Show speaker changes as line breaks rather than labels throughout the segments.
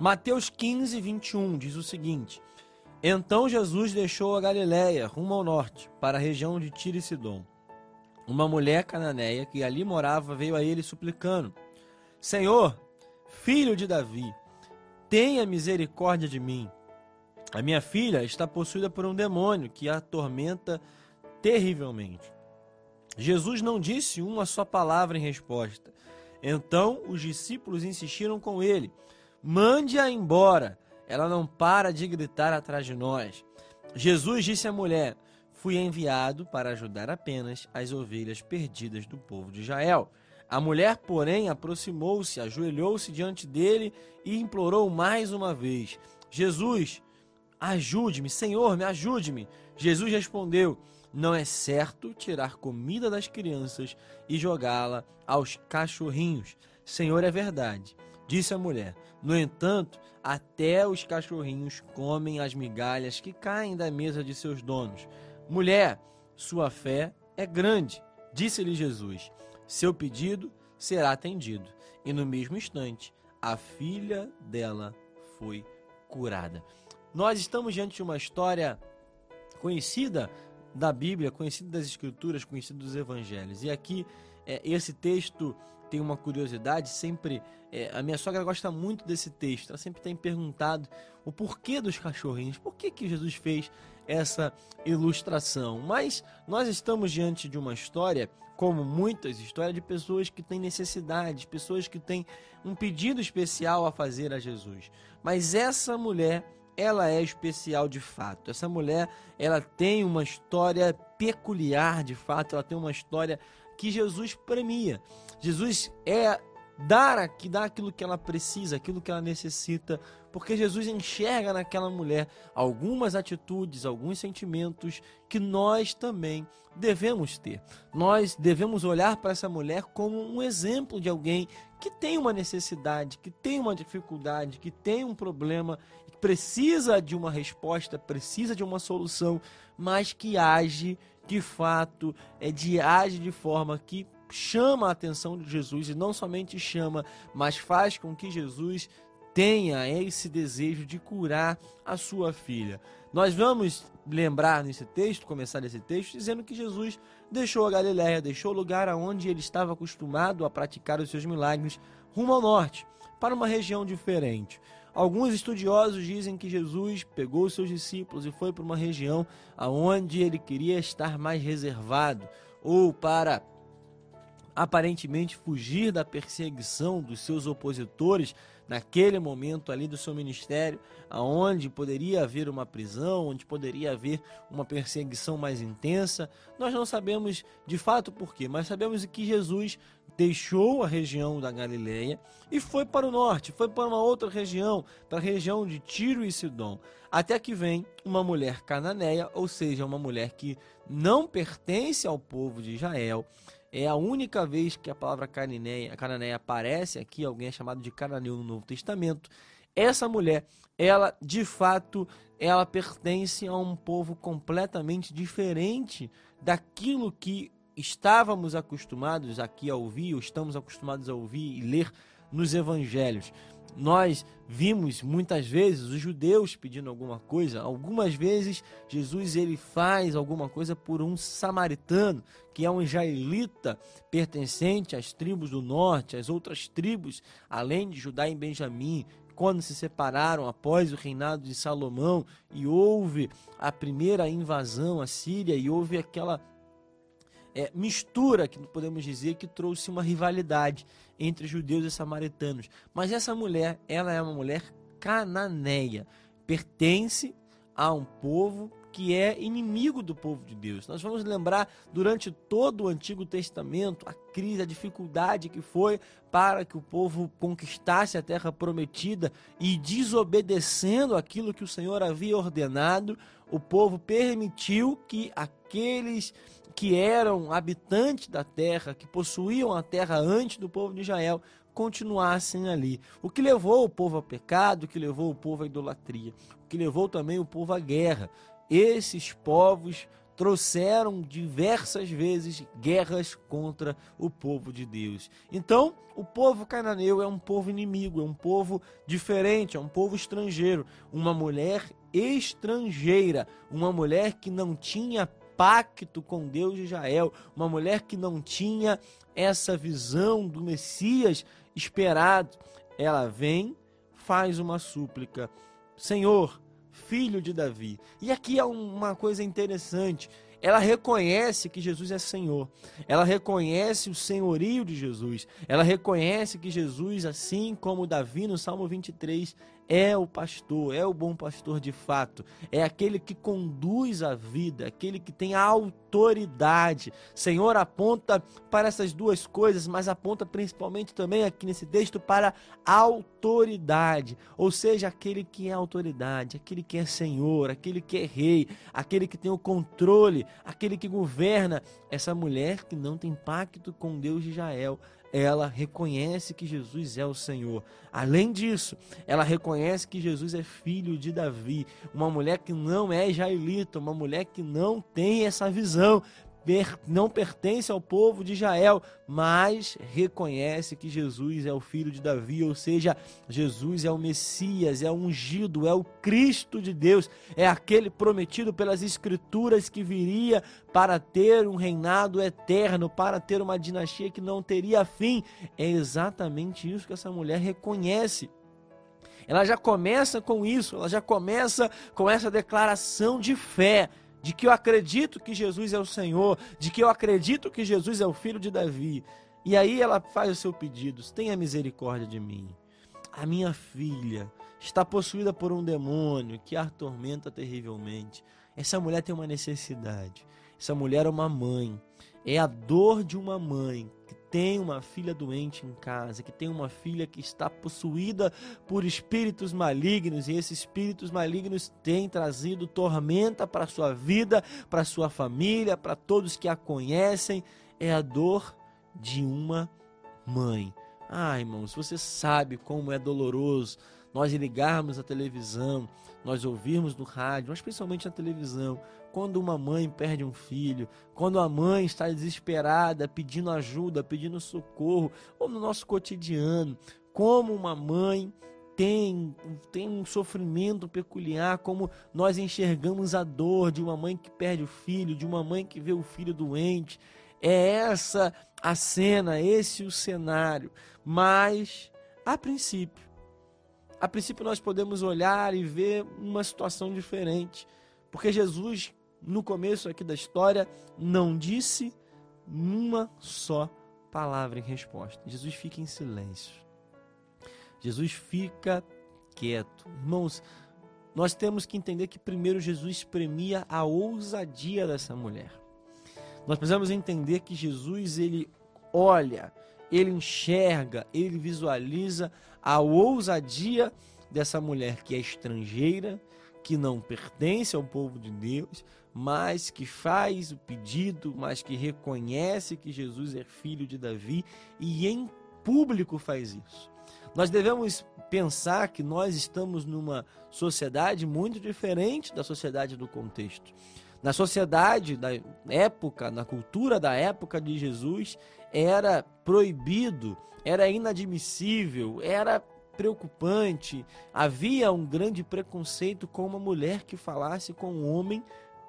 Mateus 15, 21 diz o seguinte: Então Jesus deixou a Galiléia rumo ao norte, para a região de Tiro e Sidom. Uma mulher cananeia que ali morava veio a ele suplicando: Senhor, filho de Davi, tenha misericórdia de mim. A minha filha está possuída por um demônio que a atormenta terrivelmente. Jesus não disse uma só palavra em resposta. Então os discípulos insistiram com ele: Mande-a embora. Ela não para de gritar atrás de nós. Jesus disse à mulher: Fui enviado para ajudar apenas as ovelhas perdidas do povo de Israel. A mulher, porém, aproximou-se, ajoelhou-se diante dele e implorou mais uma vez: Jesus, ajude-me, Senhor, me ajude-me. Jesus respondeu: Não é certo tirar comida das crianças e jogá-la aos cachorrinhos. Senhor, é verdade disse a mulher. No entanto, até os cachorrinhos comem as migalhas que caem da mesa de seus donos. Mulher, sua fé é grande, disse-lhe Jesus. Seu pedido será atendido. E no mesmo instante, a filha dela foi curada. Nós estamos diante de uma história conhecida da Bíblia, conhecida das Escrituras, conhecida dos Evangelhos. E aqui, é, esse texto tem uma curiosidade, sempre. É, a minha sogra gosta muito desse texto. Ela sempre tem perguntado o porquê dos cachorrinhos, por que, que Jesus fez essa ilustração. Mas nós estamos diante de uma história, como muitas histórias, de pessoas que têm necessidades, pessoas que têm um pedido especial a fazer a Jesus. Mas essa mulher, ela é especial de fato. Essa mulher, ela tem uma história peculiar de fato, ela tem uma história que Jesus premia. Jesus é dar aqui, dar aquilo que ela precisa, aquilo que ela necessita, porque Jesus enxerga naquela mulher algumas atitudes, alguns sentimentos que nós também devemos ter. Nós devemos olhar para essa mulher como um exemplo de alguém que tem uma necessidade, que tem uma dificuldade, que tem um problema, que precisa de uma resposta, precisa de uma solução, mas que age de fato, é de age de forma que chama a atenção de Jesus e não somente chama, mas faz com que Jesus tenha esse desejo de curar a sua filha. Nós vamos lembrar nesse texto, começar nesse texto, dizendo que Jesus deixou a Galiléia, deixou o lugar aonde ele estava acostumado a praticar os seus milagres, rumo ao norte, para uma região diferente. Alguns estudiosos dizem que Jesus pegou os seus discípulos e foi para uma região aonde ele queria estar mais reservado ou para aparentemente fugir da perseguição dos seus opositores naquele momento ali do seu ministério, aonde poderia haver uma prisão, onde poderia haver uma perseguição mais intensa. Nós não sabemos de fato por quê, mas sabemos que Jesus deixou a região da Galileia e foi para o norte, foi para uma outra região, para a região de Tiro e Sidom, até que vem uma mulher cananeia, ou seja, uma mulher que não pertence ao povo de Israel, é a única vez que a palavra cananeia, cananeia aparece aqui, alguém é chamado de cananeu no Novo Testamento. Essa mulher, ela de fato, ela pertence a um povo completamente diferente daquilo que estávamos acostumados aqui a ouvir, ou estamos acostumados a ouvir e ler nos evangelhos. Nós vimos muitas vezes os judeus pedindo alguma coisa, algumas vezes Jesus ele faz alguma coisa por um samaritano, que é um israelita pertencente às tribos do norte, às outras tribos, além de Judá e Benjamim, quando se separaram após o reinado de Salomão e houve a primeira invasão à Síria e houve aquela é, mistura, que podemos dizer, que trouxe uma rivalidade entre judeus e samaritanos. Mas essa mulher, ela é uma mulher cananeia, pertence a um povo que é inimigo do povo de Deus. Nós vamos lembrar durante todo o Antigo Testamento a crise, a dificuldade que foi para que o povo conquistasse a terra prometida e desobedecendo aquilo que o Senhor havia ordenado, o povo permitiu que aqueles que eram habitantes da terra, que possuíam a terra antes do povo de Israel, continuassem ali. O que levou o povo ao pecado, o que levou o povo à idolatria, o que levou também o povo à guerra. Esses povos trouxeram diversas vezes guerras contra o povo de Deus. Então, o povo cananeu é um povo inimigo, é um povo diferente, é um povo estrangeiro, uma mulher estrangeira, uma mulher que não tinha pacto com Deus de Israel, uma mulher que não tinha essa visão do Messias esperado. Ela vem, faz uma súplica: Senhor, filho de Davi. E aqui é uma coisa interessante. Ela reconhece que Jesus é Senhor. Ela reconhece o senhorio de Jesus. Ela reconhece que Jesus, assim como Davi no Salmo 23, é o pastor, é o bom pastor de fato, é aquele que conduz a vida, aquele que tem a autoridade. Senhor aponta para essas duas coisas, mas aponta principalmente também aqui nesse texto para autoridade, ou seja, aquele que é autoridade, aquele que é Senhor, aquele que é rei, aquele que tem o controle, aquele que governa. Essa mulher que não tem pacto com Deus de Israel, ela reconhece que Jesus é o Senhor. Além disso, ela reconhece que Jesus é filho de Davi, uma mulher que não é israelita, uma mulher que não tem essa visão não pertence ao povo de Israel, mas reconhece que Jesus é o filho de Davi, ou seja, Jesus é o Messias, é o ungido, é o Cristo de Deus, é aquele prometido pelas Escrituras que viria para ter um reinado eterno, para ter uma dinastia que não teria fim. É exatamente isso que essa mulher reconhece. Ela já começa com isso, ela já começa com essa declaração de fé de que eu acredito que Jesus é o Senhor, de que eu acredito que Jesus é o filho de Davi. E aí ela faz o seu pedido: tenha misericórdia de mim. A minha filha está possuída por um demônio que a atormenta terrivelmente. Essa mulher tem uma necessidade. Essa mulher é uma mãe. É a dor de uma mãe tem uma filha doente em casa, que tem uma filha que está possuída por espíritos malignos e esses espíritos malignos têm trazido tormenta para sua vida, para sua família, para todos que a conhecem, é a dor de uma mãe. Ah, irmãos, você sabe como é doloroso nós ligarmos a televisão, nós ouvirmos no rádio, mas principalmente na televisão, quando uma mãe perde um filho, quando a mãe está desesperada, pedindo ajuda, pedindo socorro, ou no nosso cotidiano, como uma mãe tem, tem um sofrimento peculiar, como nós enxergamos a dor de uma mãe que perde o filho, de uma mãe que vê o filho doente. É essa a cena, esse o cenário. Mas, a princípio, a princípio nós podemos olhar e ver uma situação diferente, porque Jesus no começo aqui da história, não disse uma só palavra em resposta. Jesus fica em silêncio. Jesus fica quieto. Irmãos, nós temos que entender que primeiro Jesus premia a ousadia dessa mulher. Nós precisamos entender que Jesus ele olha, ele enxerga, ele visualiza a ousadia dessa mulher que é estrangeira, que não pertence ao povo de Deus, mas que faz o pedido, mas que reconhece que Jesus é filho de Davi e em público faz isso. Nós devemos pensar que nós estamos numa sociedade muito diferente da sociedade do contexto. Na sociedade da época, na cultura da época de Jesus, era proibido, era inadmissível, era preocupante. Havia um grande preconceito com uma mulher que falasse com um homem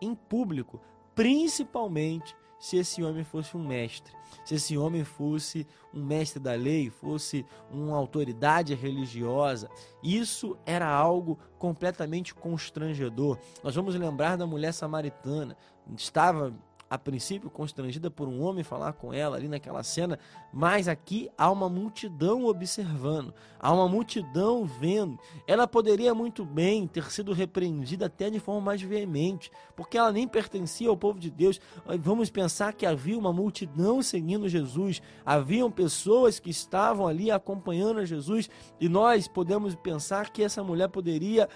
em público, principalmente se esse homem fosse um mestre, se esse homem fosse um mestre da lei, fosse uma autoridade religiosa. Isso era algo completamente constrangedor. Nós vamos lembrar da mulher samaritana, estava a princípio constrangida por um homem falar com ela ali naquela cena, mas aqui há uma multidão observando, há uma multidão vendo. Ela poderia muito bem ter sido repreendida até de forma mais veemente, porque ela nem pertencia ao povo de Deus. Vamos pensar que havia uma multidão seguindo Jesus, haviam pessoas que estavam ali acompanhando Jesus, e nós podemos pensar que essa mulher poderia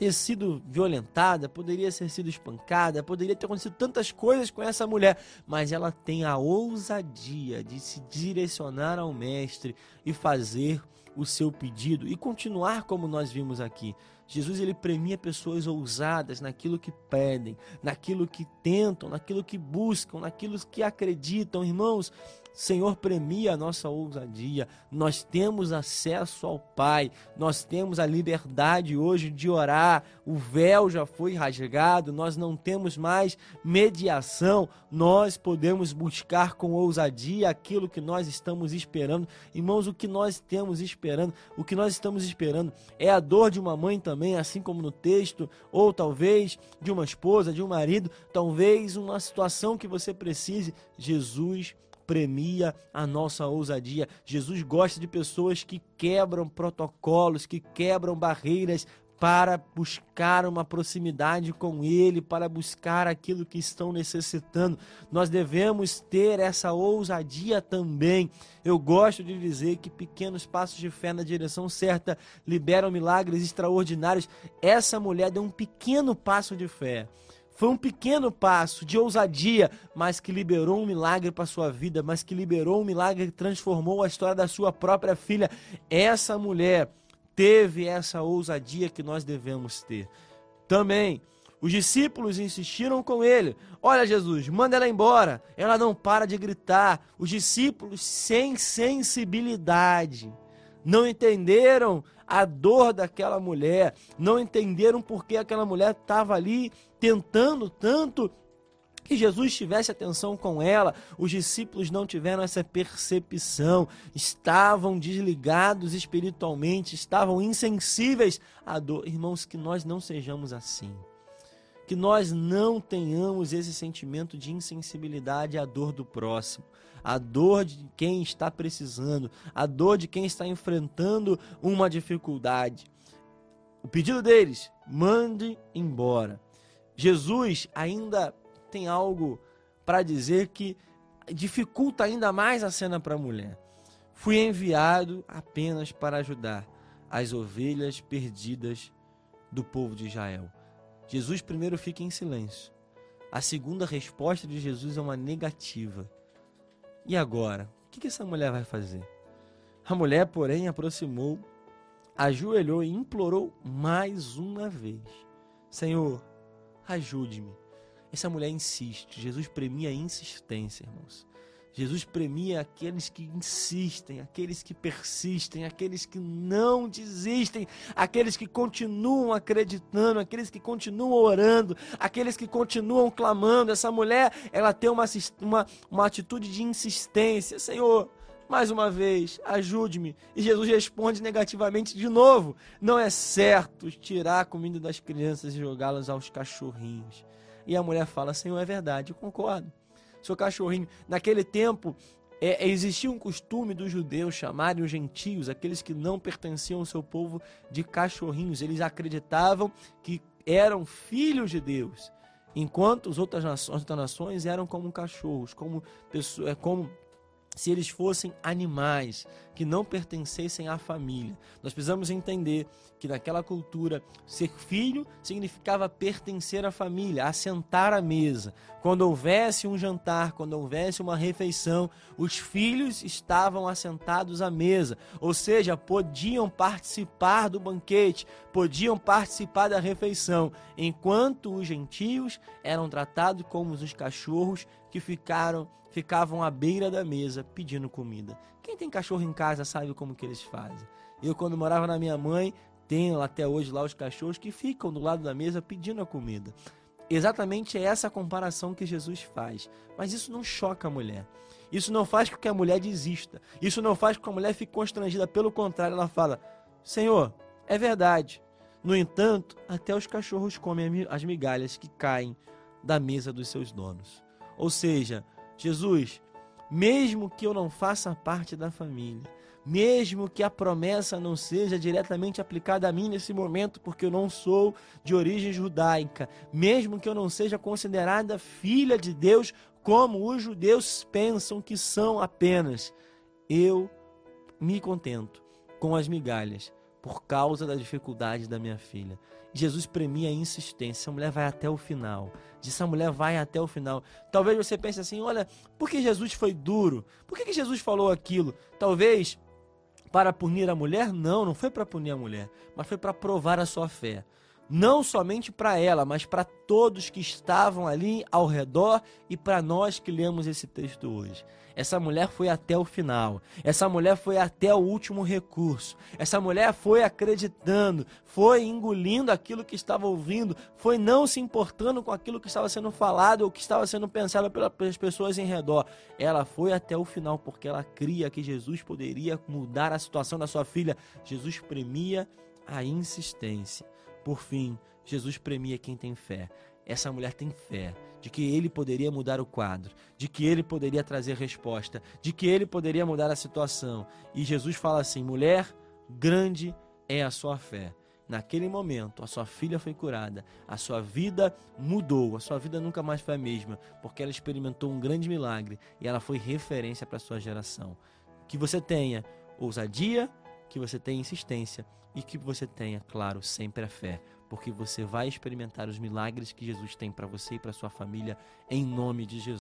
ter sido violentada, poderia ter sido espancada, poderia ter acontecido tantas coisas com essa mulher, mas ela tem a ousadia de se direcionar ao mestre e fazer o seu pedido e continuar como nós vimos aqui. Jesus ele premia pessoas ousadas naquilo que pedem, naquilo que tentam, naquilo que buscam, naquilo que acreditam. Irmãos, Senhor premia a nossa ousadia. Nós temos acesso ao Pai, nós temos a liberdade hoje de orar. O véu já foi rasgado, nós não temos mais mediação. Nós podemos buscar com ousadia aquilo que nós estamos esperando. Irmãos, o que nós temos esperando, o que nós estamos esperando é a dor de uma mãe também, assim como no texto, ou talvez de uma esposa, de um marido, talvez uma situação que você precise. Jesus premia a nossa ousadia. Jesus gosta de pessoas que quebram protocolos, que quebram barreiras para buscar uma proximidade com Ele, para buscar aquilo que estão necessitando. Nós devemos ter essa ousadia também. Eu gosto de dizer que pequenos passos de fé na direção certa liberam milagres extraordinários. Essa mulher deu um pequeno passo de fé. Foi um pequeno passo de ousadia, mas que liberou um milagre para sua vida, mas que liberou um milagre que transformou a história da sua própria filha. Essa mulher teve essa ousadia que nós devemos ter. Também, os discípulos insistiram com ele: Olha, Jesus, manda ela embora. Ela não para de gritar. Os discípulos, sem sensibilidade, não entenderam a dor daquela mulher, não entenderam por que aquela mulher estava ali tentando tanto que Jesus tivesse atenção com ela. Os discípulos não tiveram essa percepção, estavam desligados espiritualmente, estavam insensíveis à dor. Irmãos, que nós não sejamos assim. Que nós não tenhamos esse sentimento de insensibilidade à dor do próximo a dor de quem está precisando, a dor de quem está enfrentando uma dificuldade. O pedido deles, mande embora. Jesus ainda tem algo para dizer que dificulta ainda mais a cena para a mulher. Fui enviado apenas para ajudar as ovelhas perdidas do povo de Israel. Jesus primeiro fica em silêncio. A segunda resposta de Jesus é uma negativa. E agora? O que essa mulher vai fazer? A mulher, porém, aproximou, ajoelhou e implorou mais uma vez: Senhor, ajude-me. Essa mulher insiste. Jesus premia a insistência, irmãos. Jesus premia aqueles que insistem, aqueles que persistem, aqueles que não desistem, aqueles que continuam acreditando, aqueles que continuam orando, aqueles que continuam clamando. Essa mulher, ela tem uma, uma, uma atitude de insistência. Senhor, mais uma vez, ajude-me. E Jesus responde negativamente de novo: Não é certo tirar a comida das crianças e jogá-las aos cachorrinhos. E a mulher fala: Senhor, é verdade, eu concordo seu cachorrinho. Naquele tempo, é, existia um costume dos judeus chamarem os gentios, aqueles que não pertenciam ao seu povo, de cachorrinhos. Eles acreditavam que eram filhos de Deus, enquanto as outras nações, outras nações eram como cachorros, como, pessoas, é, como se eles fossem animais que não pertencessem à família. Nós precisamos entender que naquela cultura ser filho significava pertencer à família, assentar à mesa. Quando houvesse um jantar, quando houvesse uma refeição, os filhos estavam assentados à mesa, ou seja, podiam participar do banquete, podiam participar da refeição, enquanto os gentios eram tratados como os cachorros que ficaram ficavam à beira da mesa pedindo comida. Quem tem cachorro em casa sabe como que eles fazem. Eu, quando morava na minha mãe, tenho até hoje lá os cachorros que ficam do lado da mesa pedindo a comida. Exatamente é essa comparação que Jesus faz. Mas isso não choca a mulher. Isso não faz com que a mulher desista. Isso não faz com que a mulher fique constrangida. Pelo contrário, ela fala: Senhor, é verdade. No entanto, até os cachorros comem as migalhas que caem da mesa dos seus donos. Ou seja, Jesus, mesmo que eu não faça parte da família, mesmo que a promessa não seja diretamente aplicada a mim nesse momento, porque eu não sou de origem judaica, mesmo que eu não seja considerada filha de Deus, como os judeus pensam que são apenas, eu me contento com as migalhas por causa da dificuldade da minha filha. Jesus premia a insistência. A mulher vai até o final. Essa mulher vai até o final. Talvez você pense assim: olha, por que Jesus foi duro? Por que, que Jesus falou aquilo? Talvez para punir a mulher? Não, não foi para punir a mulher, mas foi para provar a sua fé não somente para ela, mas para todos que estavam ali ao redor e para nós que lemos esse texto hoje. Essa mulher foi até o final. Essa mulher foi até o último recurso. Essa mulher foi acreditando, foi engolindo aquilo que estava ouvindo, foi não se importando com aquilo que estava sendo falado ou que estava sendo pensado pelas pessoas em redor. Ela foi até o final porque ela cria que Jesus poderia mudar a situação da sua filha. Jesus premia a insistência. Por fim, Jesus premia quem tem fé. Essa mulher tem fé de que ele poderia mudar o quadro, de que ele poderia trazer resposta, de que ele poderia mudar a situação. E Jesus fala assim: mulher, grande é a sua fé. Naquele momento, a sua filha foi curada, a sua vida mudou, a sua vida nunca mais foi a mesma, porque ela experimentou um grande milagre e ela foi referência para a sua geração. Que você tenha ousadia, que você tenha insistência e que você tenha, claro, sempre a fé, porque você vai experimentar os milagres que Jesus tem para você e para sua família em nome de Jesus.